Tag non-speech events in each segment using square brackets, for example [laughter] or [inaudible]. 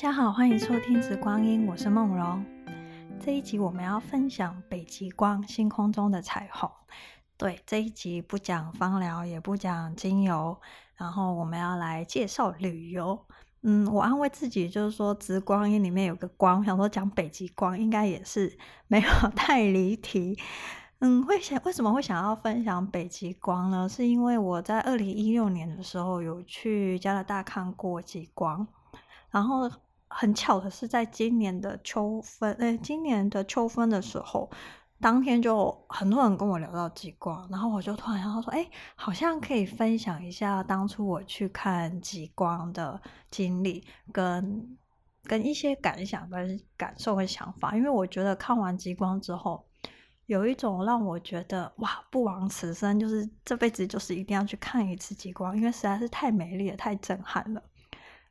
大家好，欢迎收听《直光阴》，我是梦荣。这一集我们要分享北极光，星空中的彩虹。对，这一集不讲芳疗，也不讲精油，然后我们要来介绍旅游。嗯，我安慰自己，就是说《直光阴》里面有个光，想说讲北极光，应该也是没有太离题。[laughs] 嗯，会想为什么会想要分享北极光呢？是因为我在二零一六年的时候有去加拿大看过极光，然后。很巧的是，在今年的秋分，哎，今年的秋分的时候，当天就很多人跟我聊到极光，然后我就突然想到说，哎，好像可以分享一下当初我去看极光的经历，跟跟一些感想、跟感受、跟想法，因为我觉得看完极光之后，有一种让我觉得哇，不枉此生，就是这辈子就是一定要去看一次极光，因为实在是太美丽了，太震撼了。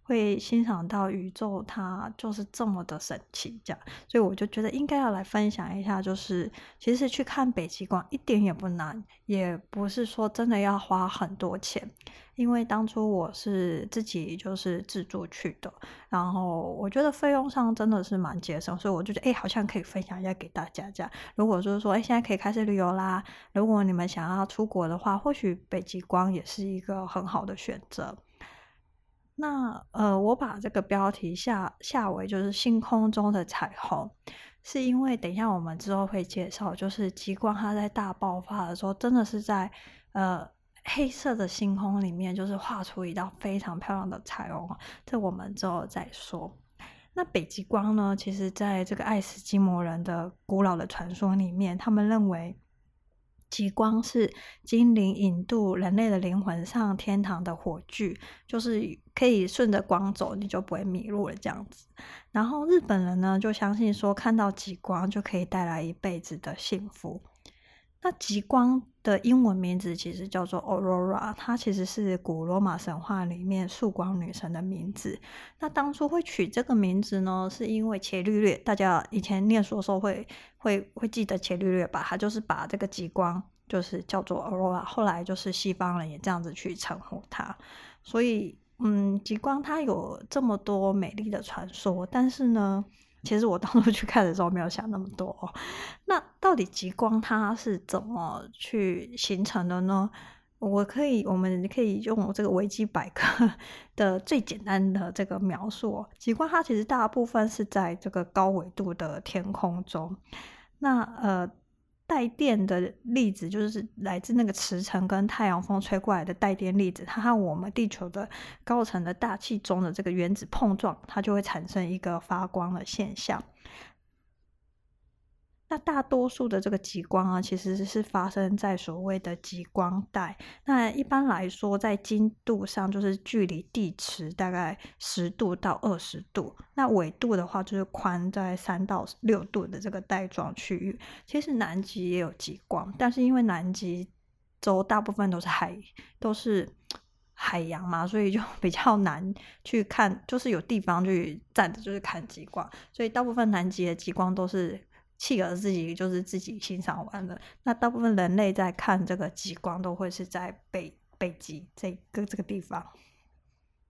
会欣赏到宇宙，它就是这么的神奇，这样，所以我就觉得应该要来分享一下，就是其实去看北极光一点也不难，也不是说真的要花很多钱，因为当初我是自己就是自助去的，然后我觉得费用上真的是蛮节省，所以我就觉得哎，好像可以分享一下给大家这样。如果就是说哎，现在可以开始旅游啦，如果你们想要出国的话，或许北极光也是一个很好的选择。那呃，我把这个标题下下为就是星空中的彩虹，是因为等一下我们之后会介绍，就是极光它在大爆发的时候，真的是在呃黑色的星空里面，就是画出一道非常漂亮的彩虹。这我们之后再说。那北极光呢，其实在这个爱斯基摩人的古老的传说里面，他们认为。极光是精灵引渡人类的灵魂上天堂的火炬，就是可以顺着光走，你就不会迷路了这样子。然后日本人呢，就相信说看到极光就可以带来一辈子的幸福。那极光的英文名字其实叫做 Aurora，它其实是古罗马神话里面曙光女神的名字。那当初会取这个名字呢，是因为伽利略，大家以前念书的时候会会会记得伽利略吧？他就是把这个极光就是叫做 Aurora，后来就是西方人也这样子去称呼它。所以，嗯，极光它有这么多美丽的传说，但是呢。其实我当初去看的时候没有想那么多哦。那到底极光它是怎么去形成的呢？我可以，我们可以用这个维基百科 [laughs] 的最简单的这个描述。极光它其实大部分是在这个高纬度的天空中。那呃。带电的粒子就是来自那个磁层跟太阳风吹过来的带电粒子，它和我们地球的高层的大气中的这个原子碰撞，它就会产生一个发光的现象。那大多数的这个极光啊，其实是发生在所谓的极光带。那一般来说，在经度上就是距离地磁大概十度到二十度。那纬度的话，就是宽在三到六度的这个带状区域。其实南极也有极光，但是因为南极洲大部分都是海，都是海洋嘛，所以就 [laughs] 比较难去看，就是有地方去站着就是看极光。所以大部分南极的极光都是。企鹅自己就是自己欣赏完了。那大部分人类在看这个极光，都会是在北北极这个这个地方。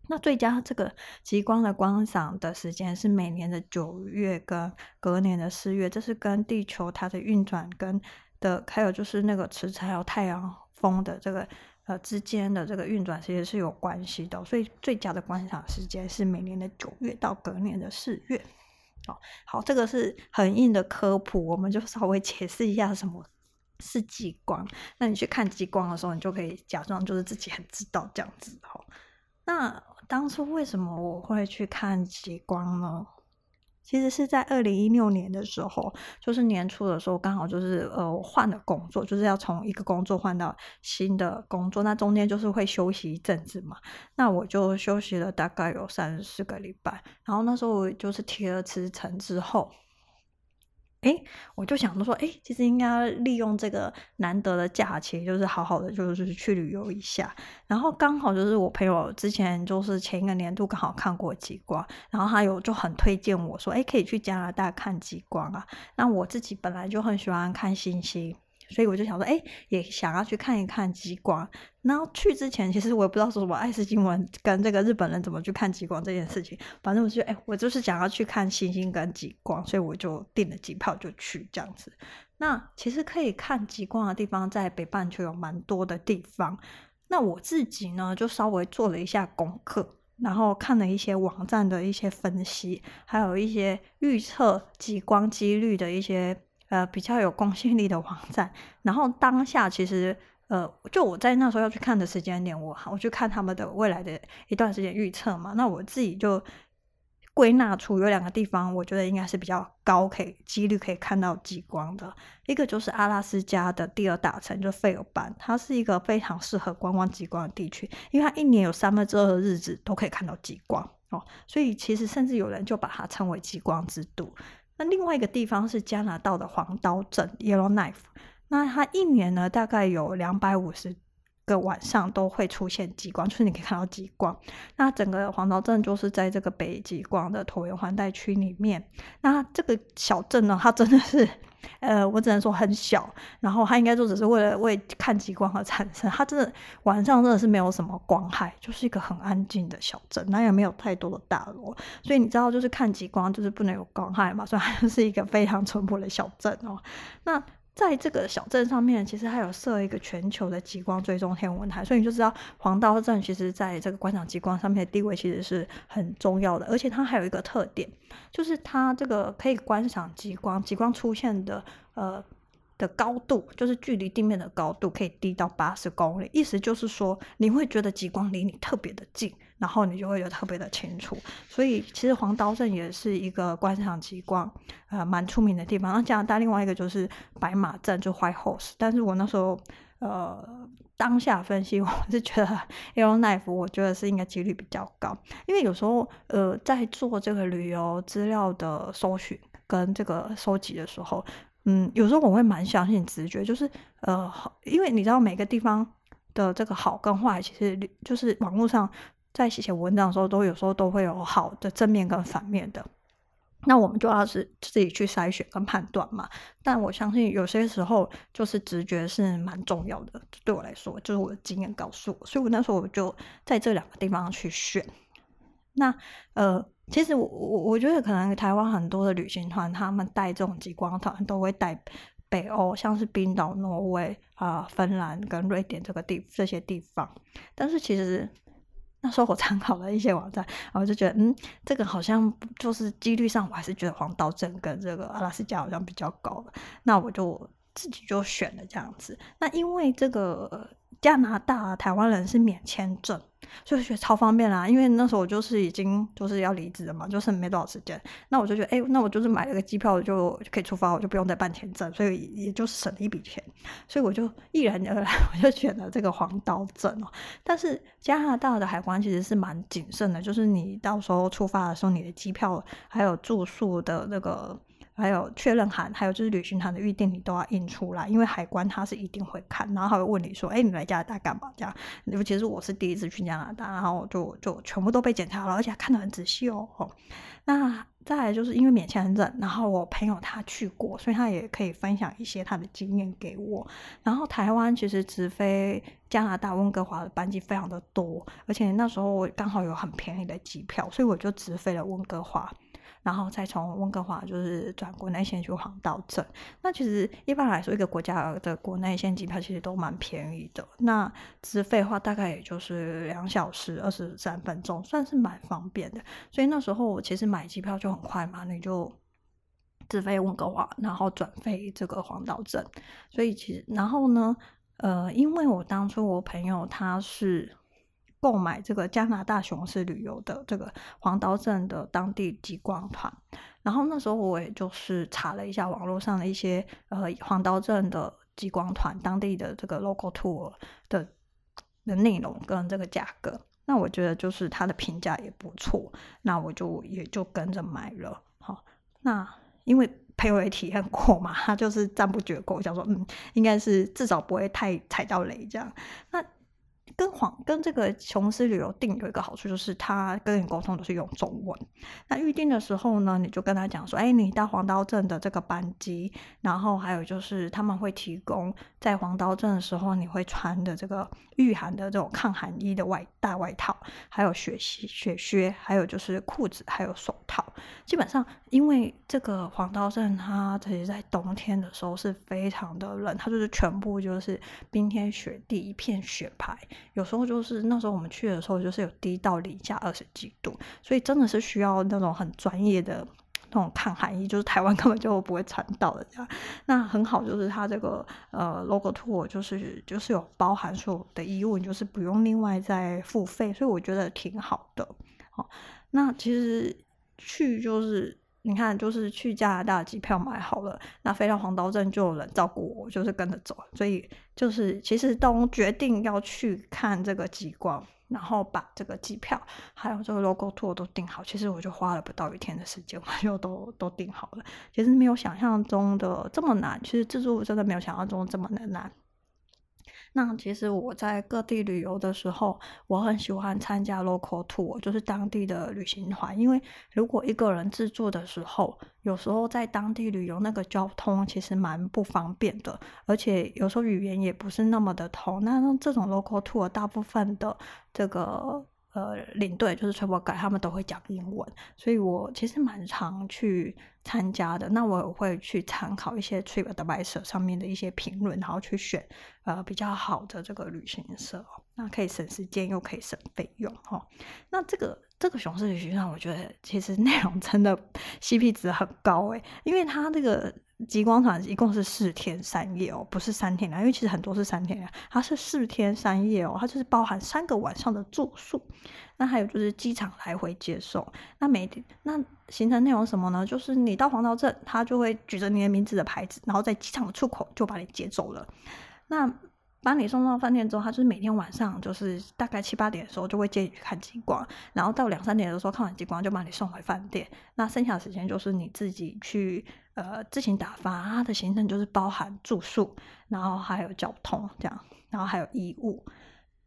那最佳这个极光的观赏的时间是每年的九月跟隔年的四月，这是跟地球它的运转跟的，还有就是那个磁场还有太阳风的这个呃之间的这个运转，其实是有关系的。所以最佳的观赏时间是每年的九月到隔年的四月。好，这个是很硬的科普，我们就稍微解释一下什么是激光。那你去看激光的时候，你就可以假装就是自己很知道这样子。哦，那当初为什么我会去看激光呢？其实是在二零一六年的时候，就是年初的时候，刚好就是呃我换了工作，就是要从一个工作换到新的工作，那中间就是会休息一阵子嘛，那我就休息了大概有三四个礼拜，然后那时候我就是提了辞呈之后。哎，我就想着说，哎，其实应该利用这个难得的假期，就是好好的，就是去旅游一下。然后刚好就是我朋友之前就是前一个年度刚好看过极光，然后他有就很推荐我说，哎，可以去加拿大看极光啊。那我自己本来就很喜欢看星星，所以我就想说，哎，也想要去看一看极光。然后去之前，其实我也不知道说什么爱斯基摩跟这个日本人怎么去看极光这件事情。反正我就，哎，我就是想要去看星星跟极光，所以我就订了机票就去这样子。那其实可以看极光的地方，在北半球有蛮多的地方。那我自己呢，就稍微做了一下功课，然后看了一些网站的一些分析，还有一些预测极光几率的一些呃比较有公信力的网站。然后当下其实呃，就我在那时候要去看的时间点，我我去看他们的未来的一段时间预测嘛，那我自己就。归纳出有两个地方，我觉得应该是比较高，可以几率可以看到极光的。一个就是阿拉斯加的第二大城，就费尔班，它是一个非常适合观光极光的地区，因为它一年有三分之二的日子都可以看到极光哦，所以其实甚至有人就把它称为极光之都。那另外一个地方是加拿大的黄刀镇 （Yellowknife），那它一年呢大概有两百五十。个晚上都会出现极光，就是你可以看到极光。那整个黄刀镇就是在这个北极光的椭圆环带区里面。那这个小镇呢，它真的是，呃，我只能说很小。然后它应该就只是为了为看极光而产生。它真的晚上真的是没有什么光害，就是一个很安静的小镇，那也没有太多的大楼。所以你知道，就是看极光就是不能有光害嘛，所以它是一个非常淳朴的小镇哦。那在这个小镇上面，其实还有设一个全球的极光追踪天文台，所以你就知道黄刀镇其实在这个观赏极光上面的地位其实是很重要的。而且它还有一个特点，就是它这个可以观赏极光，极光出现的呃的高度，就是距离地面的高度可以低到八十公里，意思就是说你会觉得极光离你特别的近。然后你就会有特别的清楚，所以其实黄刀镇也是一个观赏极光呃蛮出名的地方。那加拿大另外一个就是白马镇，就 White Horse。但是我那时候呃当下分析，[laughs] 我是觉得 Yellowknife 我觉得是应该几率比较高，因为有时候呃在做这个旅游资料的搜寻跟这个收集的时候，嗯，有时候我会蛮相信直觉，就是呃，因为你知道每个地方的这个好跟坏，其实就是网络上。在写文章的时候，都有时候都会有好的正面跟反面的，那我们就要是自己去筛选跟判断嘛。但我相信有些时候就是直觉是蛮重要的，对我来说，就是我的经验告诉我，所以我那时候我就在这两个地方去选。那呃，其实我我我觉得可能台湾很多的旅行团，他们带这种极光团都会带北欧，像是冰岛、挪威啊、芬兰跟瑞典这个地这些地方，但是其实。那时候我参考了一些网站，然后就觉得，嗯，这个好像就是几率上，我还是觉得黄道镇跟这个阿拉斯加好像比较高了。那我就自己就选了这样子。那因为这个加拿大台湾人是免签证。所以觉得超方便啦，因为那时候我就是已经就是要离职了嘛，就是没多少时间。那我就觉得，哎、那我就是买了个机票就可以出发，我就不用再办签证，所以也就省了一笔钱。所以我就毅然而然，[laughs] 我就选了这个黄刀镇哦。但是加拿大的海关其实是蛮谨慎的，就是你到时候出发的时候，你的机票还有住宿的那个。还有确认函，还有就是旅行团的预定，你都要印出来，因为海关他是一定会看，然后他会问你说：“哎，你来加拿大干嘛？”这样，尤其是我是第一次去加拿大，然后就就全部都被检查了，而且看得很仔细哦。哦，那再来就是因为免签证，然后我朋友他去过，所以他也可以分享一些他的经验给我。然后台湾其实直飞加拿大温哥华的班机非常的多，而且那时候我刚好有很便宜的机票，所以我就直飞了温哥华。然后再从温哥华就是转国内线去黄岛镇。那其实一般来说，一个国家的国内线机票其实都蛮便宜的。那直飞的话，大概也就是两小时二十三分钟，算是蛮方便的。所以那时候我其实买机票就很快嘛，你就直飞温哥华，然后转飞这个黄岛镇。所以其实，然后呢，呃，因为我当初我朋友他是。购买这个加拿大雄狮旅游的这个黄刀镇的当地极光团，然后那时候我也就是查了一下网络上的一些呃黄刀镇的极光团当地的这个 local tour 的的内容跟这个价格，那我觉得就是它的评价也不错，那我就也就跟着买了。好，那因为朋友也体验过嘛，他就是赞不绝口，想说嗯，应该是至少不会太踩到雷这样。那跟黄跟这个琼斯旅游订有一个好处，就是他跟你沟通都是用中文。那预定的时候呢，你就跟他讲说，哎，你到黄刀镇的这个班机，然后还有就是他们会提供在黄刀镇的时候你会穿的这个御寒的这种抗寒衣的外大外套，还有雪鞋、雪靴，还有就是裤子，还有手套。基本上，因为这个黄刀镇它其实在冬天的时候是非常的冷，它就是全部就是冰天雪地，一片雪白。有时候就是那时候我们去的时候，就是有低到零下二十几度，所以真的是需要那种很专业的那种抗寒衣，就是台湾 [laughs] 根本就不会穿到的这样。那很好，就是它这个呃 logo tour 就是就是有包含所有的衣物，就是不用另外再付费，所以我觉得挺好的。好，那其实去就是。你看，就是去加拿大机票买好了，那飞到黄刀镇就有人照顾我，就是跟着走。所以就是其实都决定要去看这个极光，然后把这个机票还有这个 logo tour 都订好，其实我就花了不到一天的时间，我就都都订好了。其实没有想象中的这么难，其实自助真的没有想象中这么的难。那其实我在各地旅游的时候，我很喜欢参加 local tour，就是当地的旅行团。因为如果一个人自助的时候，有时候在当地旅游那个交通其实蛮不方便的，而且有时候语言也不是那么的通。那这种 local tour 大部分的这个。呃，领队就是 travel guide，他们都会讲英文，所以我其实蛮常去参加的。那我会去参考一些 TripAdvisor 上面的一些评论，然后去选呃比较好的这个旅行社，那可以省时间又可以省费用哈。那这个这个熊市旅行社，我觉得其实内容真的 CP 值很高诶，因为它这个。极光团一共是四天三夜哦，不是三天啊，因为其实很多是三天啊，它是四天三夜哦，它就是包含三个晚上的住宿，那还有就是机场来回接送。那每天那行程内容什么呢？就是你到黄刀镇，他就会举着你的名字的牌子，然后在机场的出口就把你接走了。那把你送到饭店之后，他就是每天晚上就是大概七八点的时候就会接你去看极光，然后到两三点的时候看完极光就把你送回饭店。那剩下的时间就是你自己去呃自行打发。它的行程就是包含住宿，然后还有交通这样，然后还有衣物。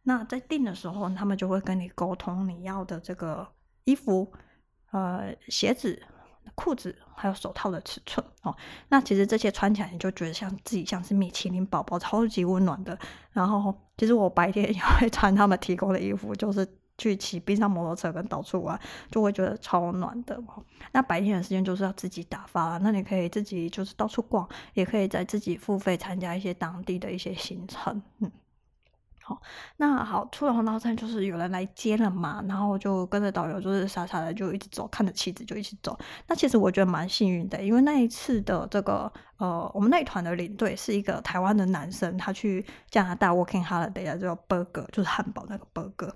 那在订的时候，他们就会跟你沟通你要的这个衣服、呃鞋子。裤子还有手套的尺寸哦，那其实这些穿起来你就觉得像自己像是米其林宝宝，超级温暖的。然后其实我白天也会穿他们提供的衣服，就是去骑冰上摩托车跟到处玩，就会觉得超暖的哦。那白天的时间就是要自己打发，那你可以自己就是到处逛，也可以在自己付费参加一些当地的一些行程，嗯。好，那好，出了黄刀镇就是有人来接了嘛，然后就跟着导游，就是傻傻的就一直走，看着妻子就一起走。那其实我觉得蛮幸运的，因为那一次的这个呃，我们那一团的领队是一个台湾的男生，他去加拿大 working holiday 啊，叫 burger，就是汉堡那个 burger。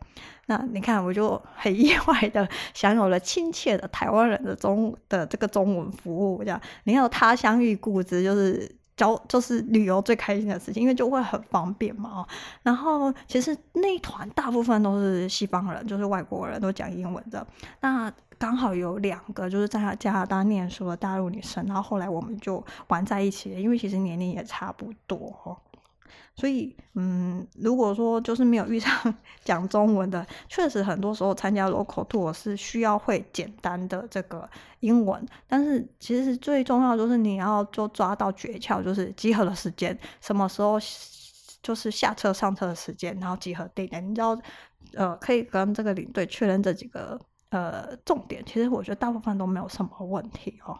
那你看，我就很意外的 [laughs] 享有了亲切的台湾人的中的这个中文服务，这样你要他乡遇故知，就是。交就是旅游最开心的事情，因为就会很方便嘛。然后其实那一团大部分都是西方人，就是外国人都讲英文的。那刚好有两个就是在加拿大念书的大陆女生，然后后来我们就玩在一起，因为其实年龄也差不多。所以，嗯，如果说就是没有遇上 [laughs] 讲中文的，确实很多时候参加 local tour 是需要会简单的这个英文。但是，其实最重要就是你要就抓到诀窍，就是集合的时间，什么时候就是下车上车的时间，然后集合地点，你知道，呃，可以跟这个领队确认这几个呃重点。其实我觉得大部分都没有什么问题哦。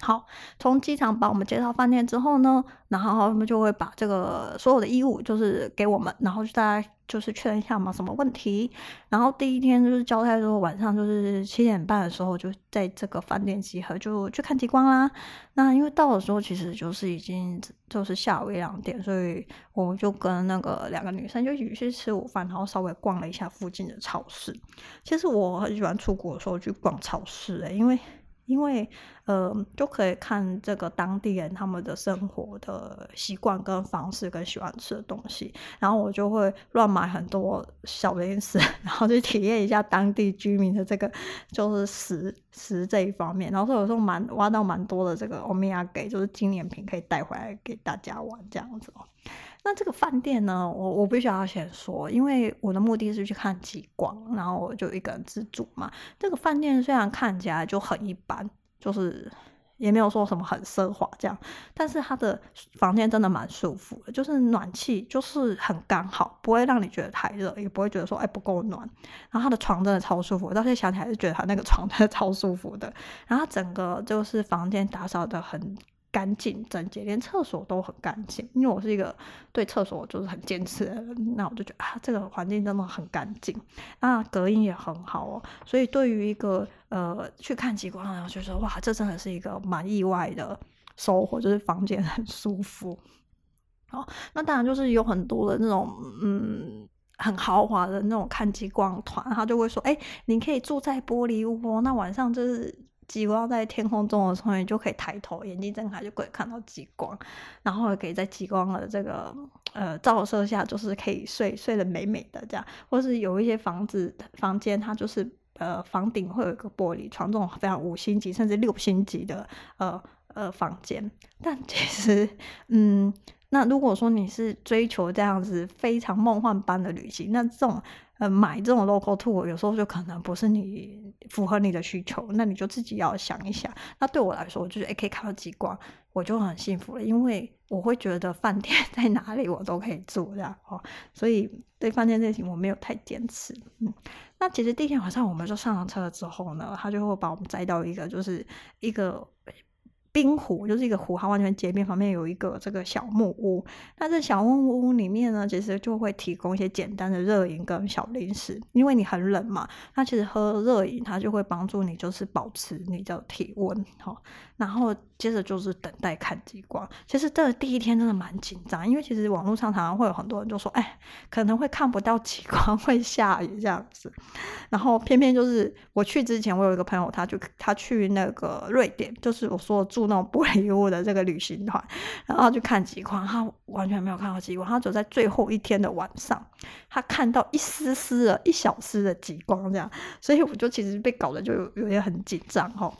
好，从机场把我们接到饭店之后呢，然后他们就会把这个所有的衣物就是给我们，然后就大家就是确认一下嘛，什么问题。然后第一天就是交代说晚上就是七点半的时候就在这个饭店集合，就去看极光啦。那因为到的时候其实就是已经就是下午一两点，所以我们就跟那个两个女生就一起去吃午饭，然后稍微逛了一下附近的超市。其实我很喜欢出国的时候去逛超市诶，因为。因为，呃，就可以看这个当地人他们的生活的习惯跟方式跟喜欢吃的东西，然后我就会乱买很多小零食，[laughs] 然后去体验一下当地居民的这个就是食食这一方面，然后有时候蛮挖到蛮多的这个欧米亚给，就是纪念品可以带回来给大家玩这样子。那这个饭店呢，我我必须要先说，因为我的目的是去看极光，然后我就一个人自助嘛。这个饭店虽然看起来就很一般，就是。也没有说什么很奢华这样，但是他的房间真的蛮舒服的，就是暖气就是很刚好，不会让你觉得太热，也不会觉得说哎不够暖。然后他的床真的超舒服，到现在想起来是觉得他那个床 [laughs] 真的超舒服的。然后整个就是房间打扫得很。干净整洁，连厕所都很干净。因为我是一个对厕所就是很坚持的人，那我就觉得啊，这个环境真的很干净，那隔音也很好哦。所以对于一个呃去看极光然后，就说哇，这真的是一个蛮意外的收获，就是房间很舒服。好，那当然就是有很多的那种嗯很豪华的那种看极光团，他就会说，哎，你可以住在玻璃屋哦，那晚上就是。极光在天空中的时候，你就可以抬头，眼睛睁开就可以看到极光，然后也可以在极光的这个呃照射下，就是可以睡睡得美美的这样，或是有一些房子房间，它就是呃房顶会有一个玻璃窗，这种非常五星级甚至六星级的呃呃房间。但其实，嗯，那如果说你是追求这样子非常梦幻般的旅行，那这种。呃，买这种 local tour 有时候就可能不是你符合你的需求，那你就自己要想一想。那对我来说，我就是诶可以看到极光，我就很幸福了，因为我会觉得饭店 [laughs] 在哪里我都可以住这样哦，所以对饭店这些我没有太坚持。嗯，那其实第一天晚上我们就上了车之后呢，他就会把我们载到一个就是一个。冰湖就是一个湖，它完全结冰，旁边有一个这个小木屋。那这小木屋里面呢，其实就会提供一些简单的热饮跟小零食，因为你很冷嘛。那其实喝热饮，它就会帮助你就是保持你的体温，哈。然后接着就是等待看极光。其实这第一天真的蛮紧张，因为其实网络上常常会有很多人就说，哎，可能会看不到极光，[laughs] 会下雨这样子。然后偏偏就是我去之前，我有一个朋友，他就他去那个瑞典，就是我说住那种玻璃屋的这个旅行团，然后去看极光，他完全没有看到极光，他走在最后一天的晚上，他看到一丝丝的一小丝的极光这样，所以我就其实被搞得就有有点很紧张哈。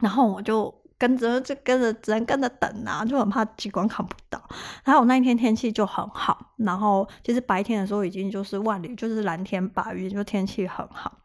然后我就跟着，就跟着，只能跟着等啊，就很怕极光看不到。然后我那一天天气就很好，然后其实白天的时候已经就是万里，就是蓝天白云，就天气很好。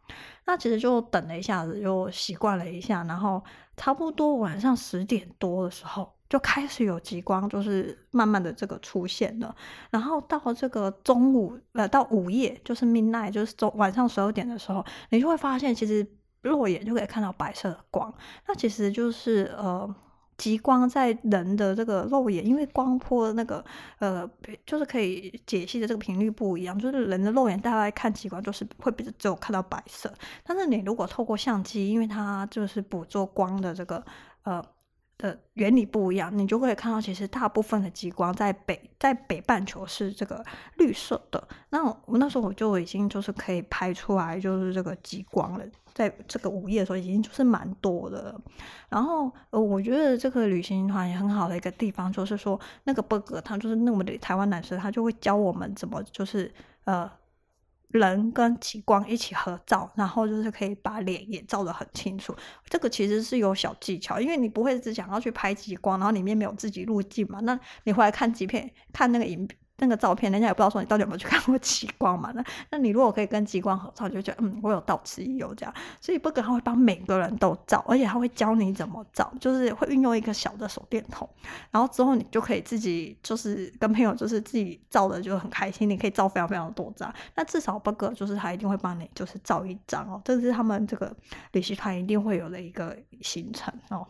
那其实就等了一下子，就习惯了一下，然后差不多晚上十点多的时候，就开始有极光，就是慢慢的这个出现了。然后到这个中午，呃，到午夜，就是 midnight，就是中晚上十二点的时候，你就会发现其实。肉眼就可以看到白色的光，那其实就是呃极光在人的这个肉眼，因为光波那个呃就是可以解析的这个频率不一样，就是人的肉眼大概看极光就是会比只有看到白色，但是你如果透过相机，因为它就是捕捉光的这个呃。的原理不一样，你就会看到，其实大部分的极光在北在北半球是这个绿色的。那我那时候我就已经就是可以拍出来，就是这个极光了，在这个午夜的时候已经就是蛮多的。然后呃，我觉得这个旅行团也很好的一个地方，就是说那个伯格他就是那么的台湾男生，他就会教我们怎么就是呃。人跟极光一起合照，然后就是可以把脸也照得很清楚。这个其实是有小技巧，因为你不会只想要去拍极光，然后里面没有自己路径嘛。那你回来看几片，看那个影。那个照片，人家也不知道说你到底有没有去看过极光嘛？那那你如果可以跟极光合照，就觉得嗯，我有到此一游这样。所以伯格他会帮每个人都照，而且他会教你怎么照，就是会运用一个小的手电筒，然后之后你就可以自己就是跟朋友就是自己照的就很开心，你可以照非常非常多张。那至少伯格就是他一定会帮你就是照一张哦，这是他们这个旅行团一定会有的一个行程哦。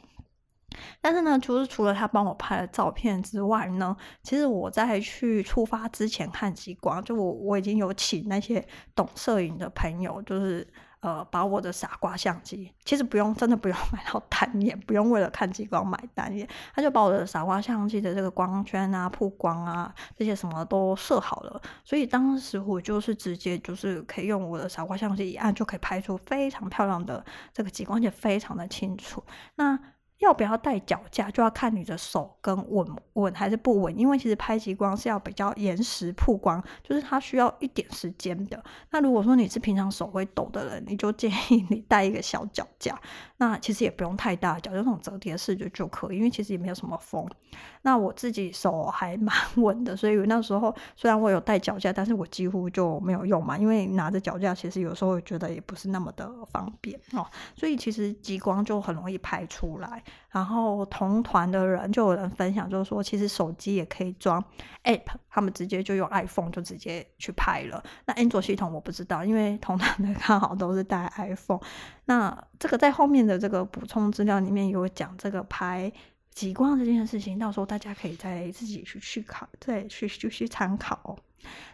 但是呢，就是除了他帮我拍了照片之外呢，其实我在去出发之前看极光，就我我已经有请那些懂摄影的朋友，就是呃把我的傻瓜相机，其实不用真的不用 [laughs] 买到单眼，不用为了看极光买单眼，他就把我的傻瓜相机的这个光圈啊、曝光啊这些什么都设好了，所以当时我就是直接就是可以用我的傻瓜相机一按就可以拍出非常漂亮的这个极光，也非常的清楚。那要不要带脚架，就要看你的手跟稳稳还是不稳，因为其实拍极光是要比较延时曝光，就是它需要一点时间的。那如果说你是平常手会抖的人，你就建议你带一个小脚架。那其实也不用太大脚，就那种折叠式的就可以，因为其实也没有什么风。那我自己手还蛮稳的，所以那时候虽然我有带脚架，但是我几乎就没有用嘛，因为拿着脚架其实有时候觉得也不是那么的方便哦。所以其实激光就很容易拍出来。然后同团的人就有人分享，就是说其实手机也可以装 App，他们直接就用 iPhone 就直接去拍了。那安卓系统我不知道，因为同团的刚好都是带 iPhone。那这个在后面的这个补充资料里面有讲这个拍极光这件事情，到时候大家可以再自己去去考，再去去去参考。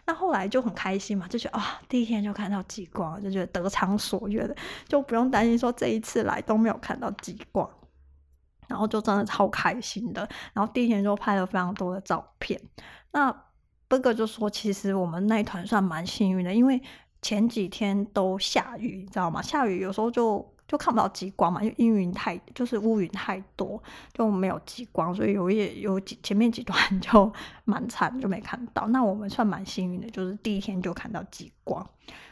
那后来就很开心嘛，就觉得啊、第一天就看到极光，就觉得得偿所愿的，就不用担心说这一次来都没有看到极光，然后就真的超开心的。然后第一天就拍了非常多的照片。那 b 哥就说，其实我们那一团算蛮幸运的，因为。前几天都下雨，你知道吗？下雨有时候就就看不到极光嘛，因为阴云太就是乌云太多，就没有极光，所以有一有几前面几段 [laughs] 就蛮惨，就没看到。那我们算蛮幸运的，就是第一天就看到极光。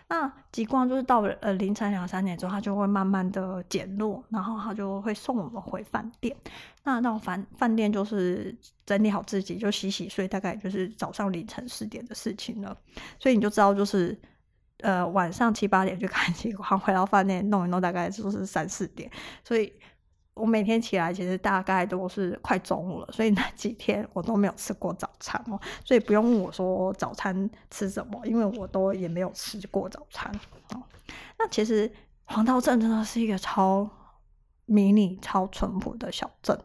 那极光就是到了呃凌晨两三点之后，它就会慢慢的减弱，然后它就会送我们回饭店。那到饭饭店就是整理好自己就洗洗睡，大概就是早上凌晨四点的事情了。所以你就知道就是。呃，晚上七八点去看极光，回到饭店弄一弄，大概就是三四点。所以我每天起来其实大概都是快中午了，所以那几天我都没有吃过早餐哦。所以不用问我说早餐吃什么，因为我都也没有吃过早餐哦。那其实黄道镇真的是一个超。迷你超淳朴的小镇，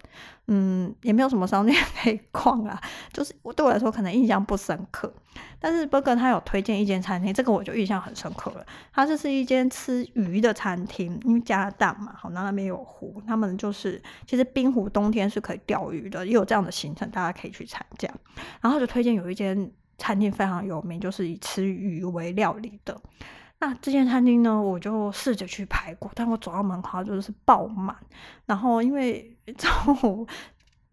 嗯，也没有什么商店可以逛啊，[laughs] 就是我对我来说可能印象不深刻。但是波哥他有推荐一间餐厅，这个我就印象很深刻了。它这是一间吃鱼的餐厅，因为加拿大嘛，好，那那边有湖，他们就是其实冰湖冬天是可以钓鱼的，也有这样的行程，大家可以去参加。然后就推荐有一间餐厅非常有名，就是以吃鱼为料理的。那这间餐厅呢，我就试着去排过，但我走到门口就是爆满。然后因为 [laughs] 中午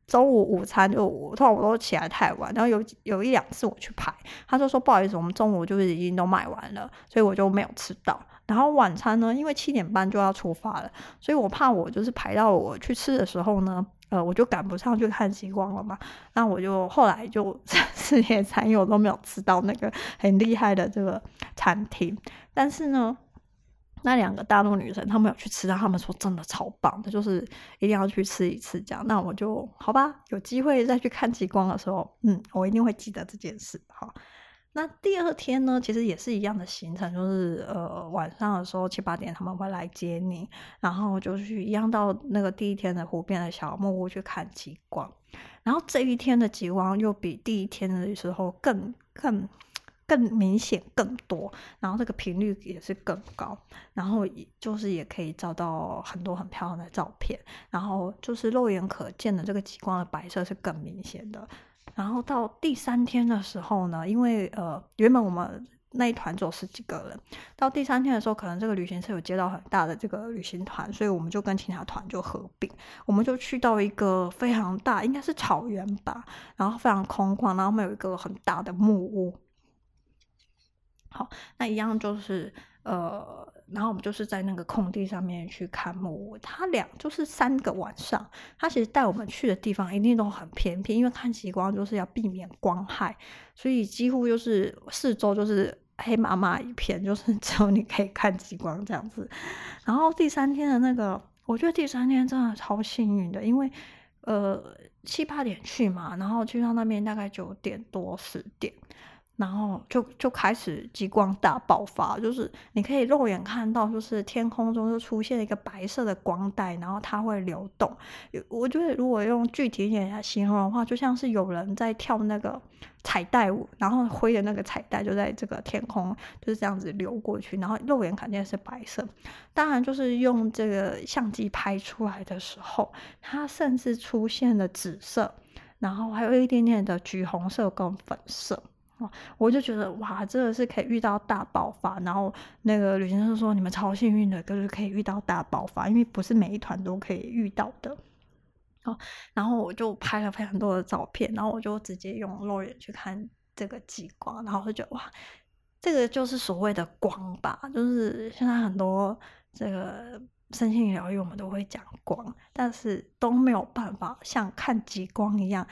中午午餐就我突然我都起来太晚，然后有有一两次我去排，他就说不好意思，我们中午就是已经都卖完了，所以我就没有吃到。然后晚餐呢，因为七点半就要出发了，所以我怕我就是排到我去吃的时候呢。呃，我就赶不上去看极光了嘛。那我就后来就四天三夜我都没有吃到那个很厉害的这个餐厅。但是呢，那两个大陆女生她们有去吃，她们说真的超棒的，就是一定要去吃一次这样。那我就好吧，有机会再去看极光的时候，嗯，我一定会记得这件事哈。那第二天呢，其实也是一样的行程，就是呃晚上的时候七八点他们会来接你，然后就去一样到那个第一天的湖边的小木屋去看极光。然后这一天的极光又比第一天的时候更更更明显更多，然后这个频率也是更高，然后就是也可以照到很多很漂亮的照片，然后就是肉眼可见的这个极光的白色是更明显的。然后到第三天的时候呢，因为呃原本我们那一团只有十几个人，到第三天的时候，可能这个旅行社有接到很大的这个旅行团，所以我们就跟其他团就合并，我们就去到一个非常大，应该是草原吧，然后非常空旷，然后我们有一个很大的木屋。好，那一样就是呃。然后我们就是在那个空地上面去看木屋，他俩就是三个晚上。他其实带我们去的地方一定都很偏僻，因为看极光就是要避免光害，所以几乎就是四周就是黑麻麻一片，就是只有你可以看极光这样子。然后第三天的那个，我觉得第三天真的超幸运的，因为呃七八点去嘛，然后去到那边大概九点多十点。然后就就开始激光大爆发，就是你可以肉眼看到，就是天空中就出现一个白色的光带，然后它会流动。我觉得如果用具体一点来形容的话，就像是有人在跳那个彩带舞，然后挥的那个彩带就在这个天空就是这样子流过去，然后肉眼看见是白色。当然，就是用这个相机拍出来的时候，它甚至出现了紫色，然后还有一点点的橘红色跟粉色。我就觉得哇，真的是可以遇到大爆发。然后那个旅行社说，你们超幸运的，就是可以遇到大爆发，因为不是每一团都可以遇到的。哦，然后我就拍了非常多的照片，然后我就直接用肉眼去看这个极光，然后我就觉得哇，这个就是所谓的光吧，就是现在很多这个身心疗愈我们都会讲光，但是都没有办法像看极光一样。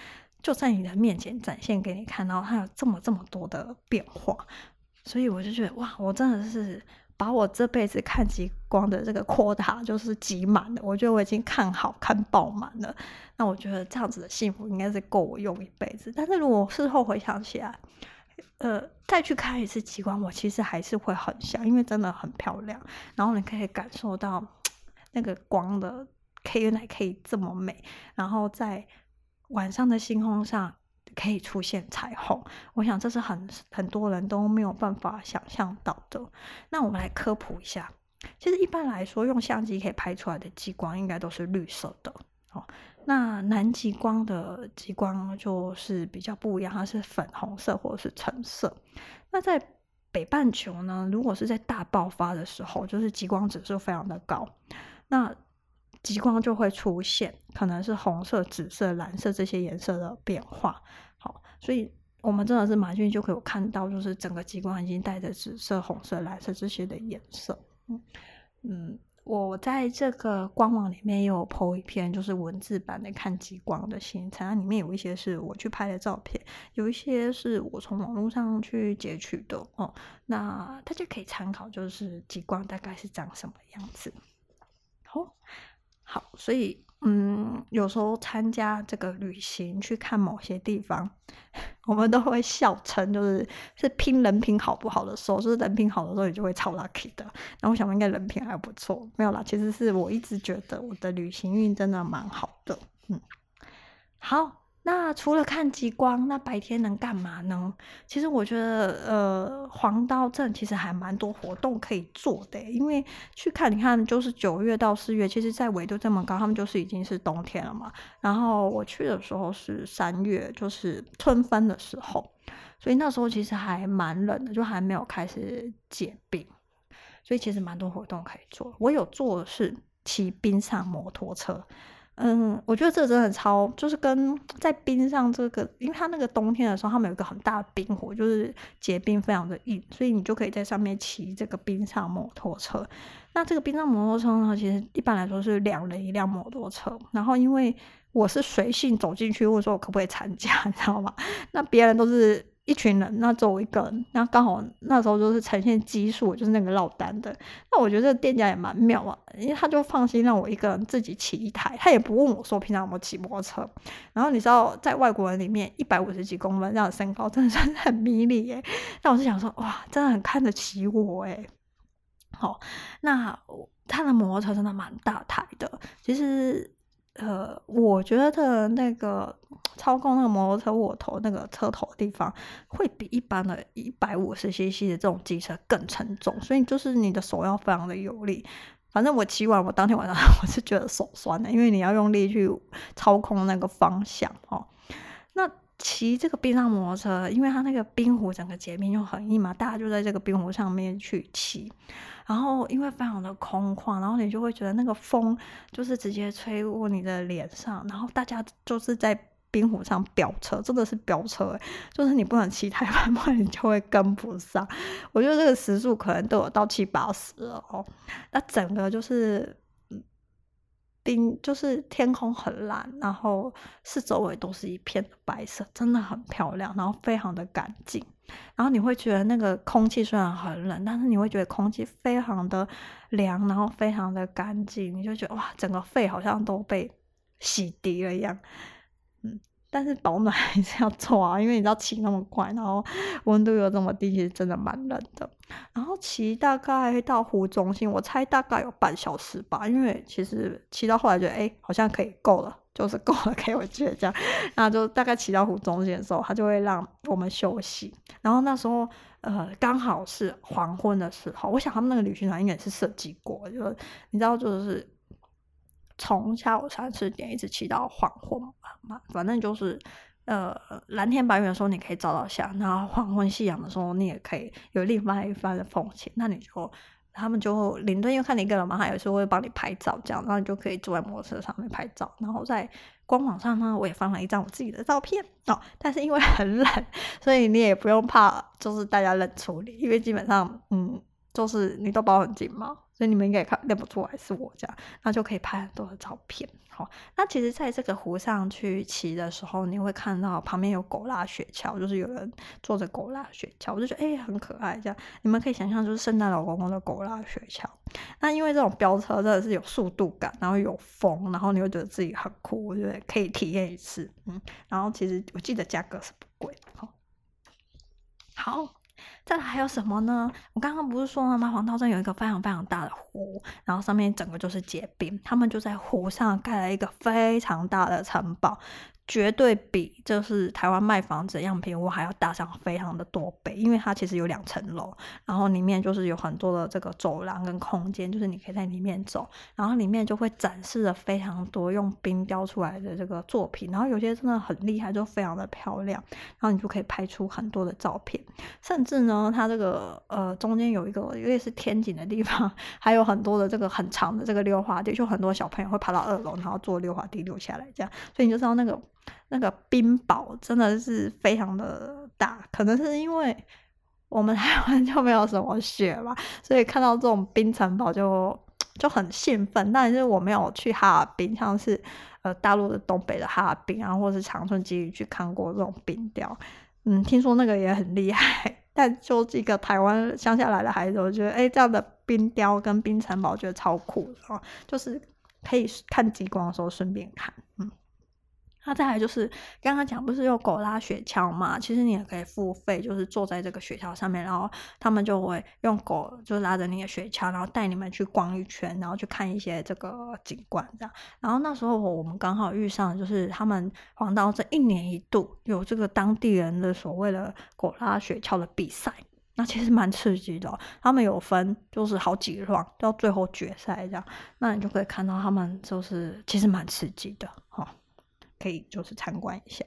就在你的面前展现给你看，然后它有这么这么多的变化，所以我就觉得哇，我真的是把我这辈子看极光的这个 quota 就是挤满了，我觉得我已经看好看爆满了。那我觉得这样子的幸福应该是够我用一辈子。但是如果事后回想起来，呃，再去看一次极光，我其实还是会很想，因为真的很漂亮。然后你可以感受到那个光的，可以原来可以这么美，然后在。晚上的星空上可以出现彩虹，我想这是很很多人都没有办法想象到的。那我们来科普一下，其实一般来说，用相机可以拍出来的极光应该都是绿色的哦。那南极光的极光就是比较不一样，它是粉红色或者是橙色。那在北半球呢，如果是在大爆发的时候，就是极光指数非常的高，那。极光就会出现，可能是红色、紫色、蓝色这些颜色的变化。好，所以我们真的是蛮幸运，就可以看到，就是整个极光已经带着紫色、红色、蓝色这些的颜色。嗯嗯，我在这个官网里面也有 po 一篇，就是文字版的看极光的行程，里面有一些是我去拍的照片，有一些是我从网络上去截取的哦。那大家可以参考，就是极光大概是长什么样子。好。好，所以嗯，有时候参加这个旅行去看某些地方，[laughs] 我们都会笑称，就是是拼人品好不好的时候，就是人品好的时候，你就会超 lucky 的。那我想应该人品还不错，没有啦，其实是我一直觉得我的旅行运真的蛮好的，嗯，好。那除了看极光，那白天能干嘛呢？其实我觉得，呃，黄刀镇其实还蛮多活动可以做的。因为去看，你看，就是九月到四月，其实在纬度这么高，他们就是已经是冬天了嘛。然后我去的时候是三月，就是春分的时候，所以那时候其实还蛮冷的，就还没有开始结冰，所以其实蛮多活动可以做。我有做的是骑冰上摩托车。嗯，我觉得这真的超，就是跟在冰上这个，因为它那个冬天的时候，他们有一个很大的冰湖，就是结冰非常的硬，所以你就可以在上面骑这个冰上摩托车。那这个冰上摩托车呢，其实一般来说是两人一辆摩托车。然后因为我是随性走进去，问说我可不可以参加，[laughs] 你知道吗？那别人都是。一群人，那只有我一个人，那刚好那时候就是呈现奇数，就是那个落单的。那我觉得这店家也蛮妙啊，因为他就放心让我一个人自己骑一台，他也不问我说平常有没有骑摩托车。然后你知道，在外国人里面，一百五十几公分这样的身高，真的是很迷你耶。那我是想说，哇，真的很看得起我诶。好，那他的摩托车真的蛮大台的，其实。呃，我觉得那个操控那个摩托车我头那个车头的地方，会比一般的一百五十 cc 的这种机车更沉重，所以就是你的手要非常的有力。反正我骑完，我当天晚上 [laughs] 我是觉得手酸的，因为你要用力去操控那个方向哦。那骑这个冰上摩托车，因为它那个冰湖整个结冰又很硬嘛，大家就在这个冰湖上面去骑。然后因为非常的空旷，然后你就会觉得那个风就是直接吹过你的脸上，然后大家就是在冰湖上飙车，真的是飙车，就是你不能骑太慢，[laughs] 不然你就会跟不上。我觉得这个时速可能都有到七八十了哦。那整个就是。就是天空很蓝，然后四周围都是一片白色，真的很漂亮，然后非常的干净。然后你会觉得那个空气虽然很冷，但是你会觉得空气非常的凉，然后非常的干净，你就觉得哇，整个肺好像都被洗涤了一样，但是保暖 [laughs] 还是要做啊，因为你知道骑那么快，然后温度又这么低，其实真的蛮冷的。然后骑大概到湖中心，我猜大概有半小时吧，因为其实骑到后来觉得，哎，好像可以够了，就是够了，可以回去这样。然后就大概骑到湖中心的时候，他就会让我们休息。然后那时候，呃，刚好是黄昏的时候，我想他们那个旅行团应该是设计过，就是你知道，就是。从下午三四点一直骑到黄昏嘛，反正就是，呃，蓝天白云的时候你可以照到相，然后黄昏夕阳的时候你也可以有另外一番的风情。那你就他们就领队又看你一个人嘛，他有时候会帮你拍照，这样，然后你就可以坐在摩托车上面拍照。然后在官网上呢，我也放了一张我自己的照片哦。但是因为很 [laughs] 冷，所以你也不用怕，就是大家认出你，因为基本上，嗯。就是你都包很紧嘛，所以你们应该也看认不出来是我这样，那就可以拍很多的照片。好，那其实在这个湖上去骑的时候，你会看到旁边有狗拉雪橇，就是有人坐着狗拉雪橇，我就觉得哎、很可爱这样。你们可以想象，就是圣诞老公公的狗拉雪橇。那因为这种飙车真的是有速度感，然后有风，然后你会觉得自己很酷，我觉得可以体验一次。嗯，然后其实我记得价格是不贵。好，好。再来还有什么呢？我刚刚不是说了吗？黄涛镇有一个非常非常大的湖，然后上面整个就是结冰，他们就在湖上盖了一个非常大的城堡。绝对比就是台湾卖房子的样品屋还要大上非常的多倍，因为它其实有两层楼，然后里面就是有很多的这个走廊跟空间，就是你可以在里面走，然后里面就会展示了非常多用冰雕出来的这个作品，然后有些真的很厉害，就非常的漂亮，然后你就可以拍出很多的照片，甚至呢，它这个呃中间有一个类似天井的地方，[laughs] 还有很多的这个很长的这个溜滑梯，就很多小朋友会爬到二楼，然后坐溜滑梯溜下来，这样，所以你就知道那个。那个冰雹真的是非常的大，可能是因为我们 [laughs] 台湾就没有什么雪吧，所以看到这种冰城堡就就很兴奋。但是我没有去哈尔滨，像是呃大陆的东北的哈尔滨啊，或是长春基地去看过这种冰雕。嗯，听说那个也很厉害。但就这个台湾乡下来的孩子，我觉得哎，这样的冰雕跟冰城堡，觉得超酷的哦，就是可以看极光的时候顺便看，嗯。那再来就是刚刚讲不是有狗拉雪橇嘛？其实你也可以付费，就是坐在这个雪橇上面，然后他们就会用狗就拉着你的雪橇，然后带你们去逛一圈，然后去看一些这个景观这样。然后那时候我们刚好遇上，就是他们黄道镇一年一度有这个当地人的所谓的狗拉雪橇的比赛，那其实蛮刺激的。他们有分就是好几轮到最后决赛这样，那你就可以看到他们就是其实蛮刺激的哈。可以就是参观一下，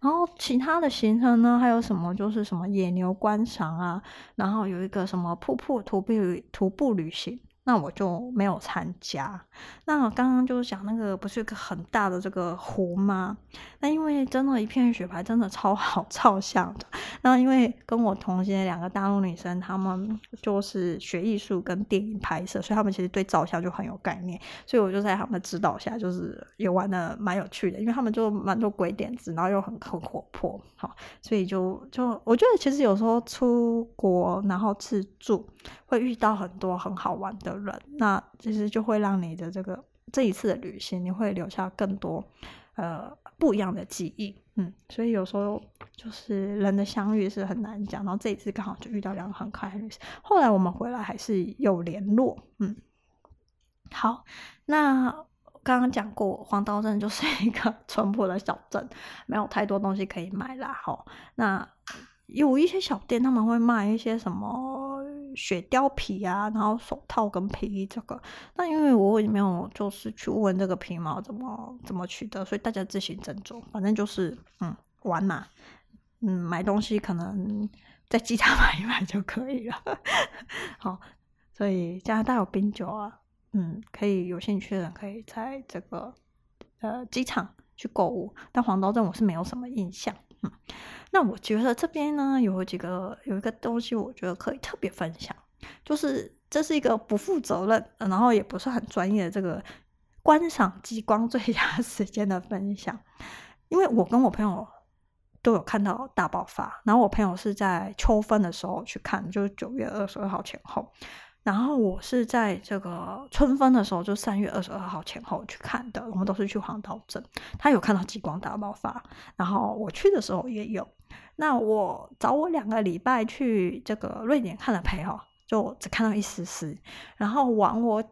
然后其他的行程呢，还有什么就是什么野牛观赏啊，然后有一个什么瀑布徒步徒步旅行。那我就没有参加。那刚刚就是讲那个不是一个很大的这个湖吗？那因为真的，一片雪白，真的超好 [laughs] 照相的。那因为跟我同行的两个大陆女生，她们就是学艺术跟电影拍摄，所以她们其实对照相就很有概念。所以我就在她们指导下，就是也玩的蛮有趣的。因为她们就蛮多鬼点子，然后又很很活泼，好，所以就就我觉得其实有时候出国然后自助会遇到很多很好玩的人，那其实就会让你的这个这一次的旅行，你会留下更多呃不一样的记忆，嗯，所以有时候就是人的相遇是很难讲，然后这一次刚好就遇到两个很可爱的女生，后来我们回来还是有联络，嗯，好，那刚刚讲过黄刀镇就是一个 [laughs] 淳朴的小镇，没有太多东西可以买啦，好，那有一些小店他们会卖一些什么。雪貂皮啊，然后手套跟皮衣这个，那因为我也没有就是去问这个皮毛怎么怎么取得，所以大家自行斟酌。反正就是嗯玩嘛，嗯买东西可能在机场 [laughs] 买一买就可以了。[laughs] 好，所以加拿大有冰酒啊，嗯，可以有兴趣的人可以在这个呃机场去购物。但黄刀镇我是没有什么印象，那我觉得这边呢，有几个有一个东西，我觉得可以特别分享，就是这是一个不负责任，然后也不是很专业的这个观赏极光最佳时间的分享。因为我跟我朋友都有看到大爆发，然后我朋友是在秋分的时候去看，就是九月二十二号前后。然后我是在这个春分的时候，就三月二十二号前后去看的。我们都是去黄岛镇，他有看到极光大爆发。然后我去的时候也有。那我找我两个礼拜去这个瑞典看的朋友，就只看到一丝丝。然后往我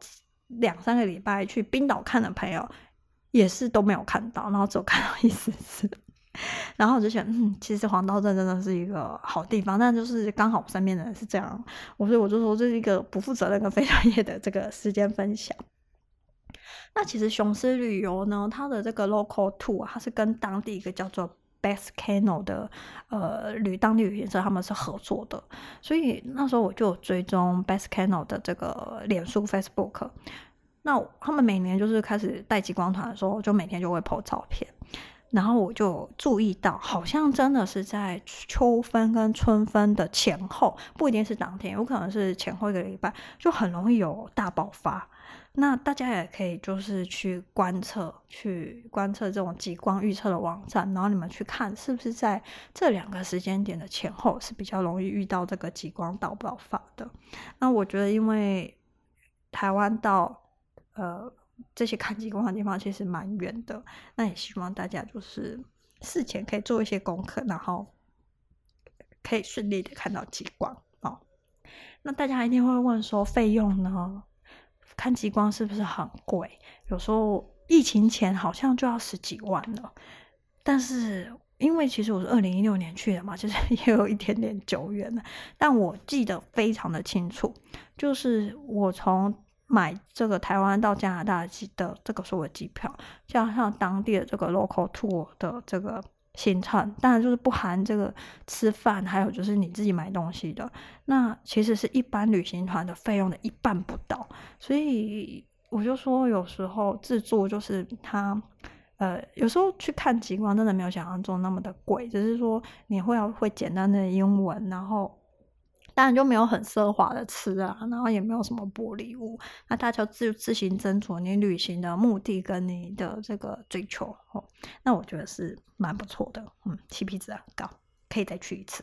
两三个礼拜去冰岛看的朋友，也是都没有看到，然后只有看到一丝丝。然后我就想，嗯，其实黄刀镇真的是一个好地方，但就是刚好我身边的人是这样，我所以我就说这是一个不负责任跟非专业的这个时间分享。那其实雄狮旅游呢，它的这个 local tour 它是跟当地一个叫做 Best Canal 的呃旅当地旅行社他们是合作的，所以那时候我就追踪 Best Canal 的这个脸书 Facebook。那他们每年就是开始带极光团的时候，就每天就会 po 照片。然后我就注意到，好像真的是在秋分跟春分的前后，不一定是当天，有可能是前后一个礼拜，就很容易有大爆发。那大家也可以就是去观测，去观测这种极光预测的网站，然后你们去看是不是在这两个时间点的前后是比较容易遇到这个极光大爆发的。那我觉得，因为台湾到呃。这些看极光的地方其实蛮远的，那也希望大家就是事前可以做一些功课，然后可以顺利的看到极光哦。那大家一定会问说，费用呢？看极光是不是很贵？有时候疫情前好像就要十几万了，但是因为其实我是二零一六年去的嘛，其实也有一点点久远了，但我记得非常的清楚，就是我从。买这个台湾到加拿大的这个所谓机票，加上当地的这个 local tour 的这个行程，当然就是不含这个吃饭，还有就是你自己买东西的，那其实是一般旅行团的费用的一半不到。所以我就说，有时候自助就是它，呃，有时候去看极光真的没有想象中那么的贵，只是说你会要会简单的英文，然后。当然就没有很奢华的吃啊，然后也没有什么玻璃屋，那大家自自行斟酌你旅行的目的跟你的这个追求哦。那我觉得是蛮不错的，嗯，CP 值很高，可以再去一次。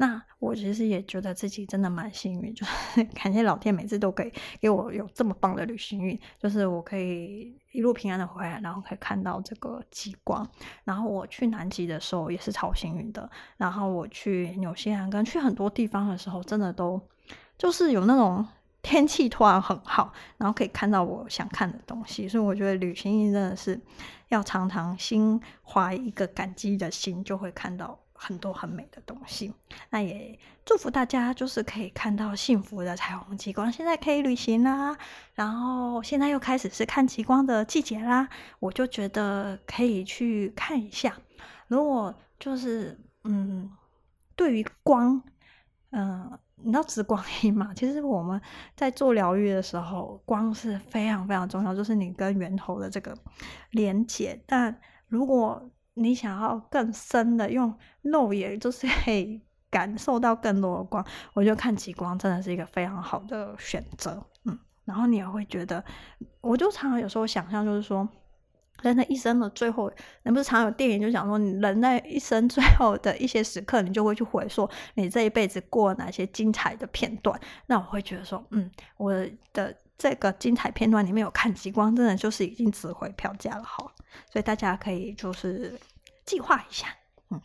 那我其实也觉得自己真的蛮幸运，就是 [laughs] 感谢老天每次都可以给我有这么棒的旅行运，就是我可以一路平安的回来，然后可以看到这个极光。然后我去南极的时候也是超幸运的，然后我去纽西兰跟去很多地方的时候，真的都就是有那种天气突然很好，然后可以看到我想看的东西。所以我觉得旅行真的是要常常心怀一个感激的心，就会看到。很多很美的东西，那也祝福大家，就是可以看到幸福的彩虹极光。现在可以旅行啦，然后现在又开始是看极光的季节啦，我就觉得可以去看一下。如果就是嗯，对于光，嗯、你知道直光阴嘛？[laughs] 其实我们在做疗愈的时候，光是非常非常重要，就是你跟源头的这个连接。但如果你想要更深的用肉眼，就是可以 [laughs] 感受到更多的光，我觉得看极光真的是一个非常好的选择。嗯，然后你也会觉得，我就常常有时候想象，就是说，人的一生的最后，那不是常有电影就讲说，你人在一生最后的一些时刻，你就会去回溯你这一辈子过哪些精彩的片段。那我会觉得说，嗯，我的。这个精彩片段里面有看极光，真的就是已经值回票价了哈，所以大家可以就是计划一下，嗯。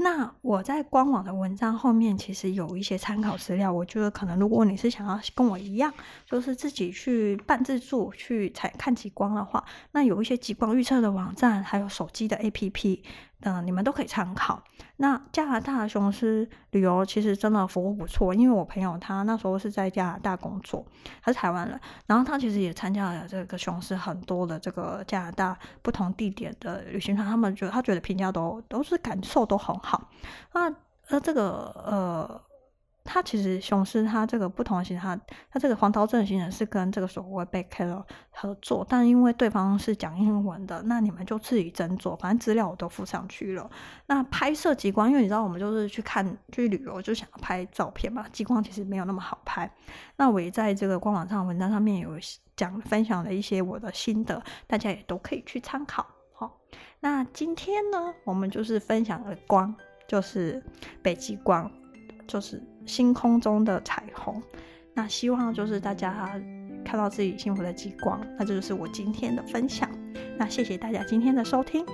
那我在官网的文章后面其实有一些参考资料，我觉得可能如果你是想要跟我一样，就是自己去办自助去采看极光的话，那有一些极光预测的网站，还有手机的 APP。嗯，你们都可以参考。那加拿大的雄狮旅游其实真的服务不错，因为我朋友他那时候是在加拿大工作，他是台湾人，然后他其实也参加了这个雄狮很多的这个加拿大不同地点的旅行团，他们觉得他觉得评价都都是感受都很好。那那这个呃。它其实雄狮它这个不同型，它它这个黄桃镇型人是跟这个所谓 backpacker 合作，但因为对方是讲英文的，那你们就自己斟酌，反正资料我都附上去了。那拍摄极光，因为你知道我们就是去看去旅游，就想要拍照片嘛，极光其实没有那么好拍。那我也在这个官网上文章上面有讲分享了一些我的心得，大家也都可以去参考。好，那今天呢，我们就是分享了光，就是北极光，就是。星空中的彩虹，那希望就是大家看到自己幸福的极光，那这就是我今天的分享。那谢谢大家今天的收听。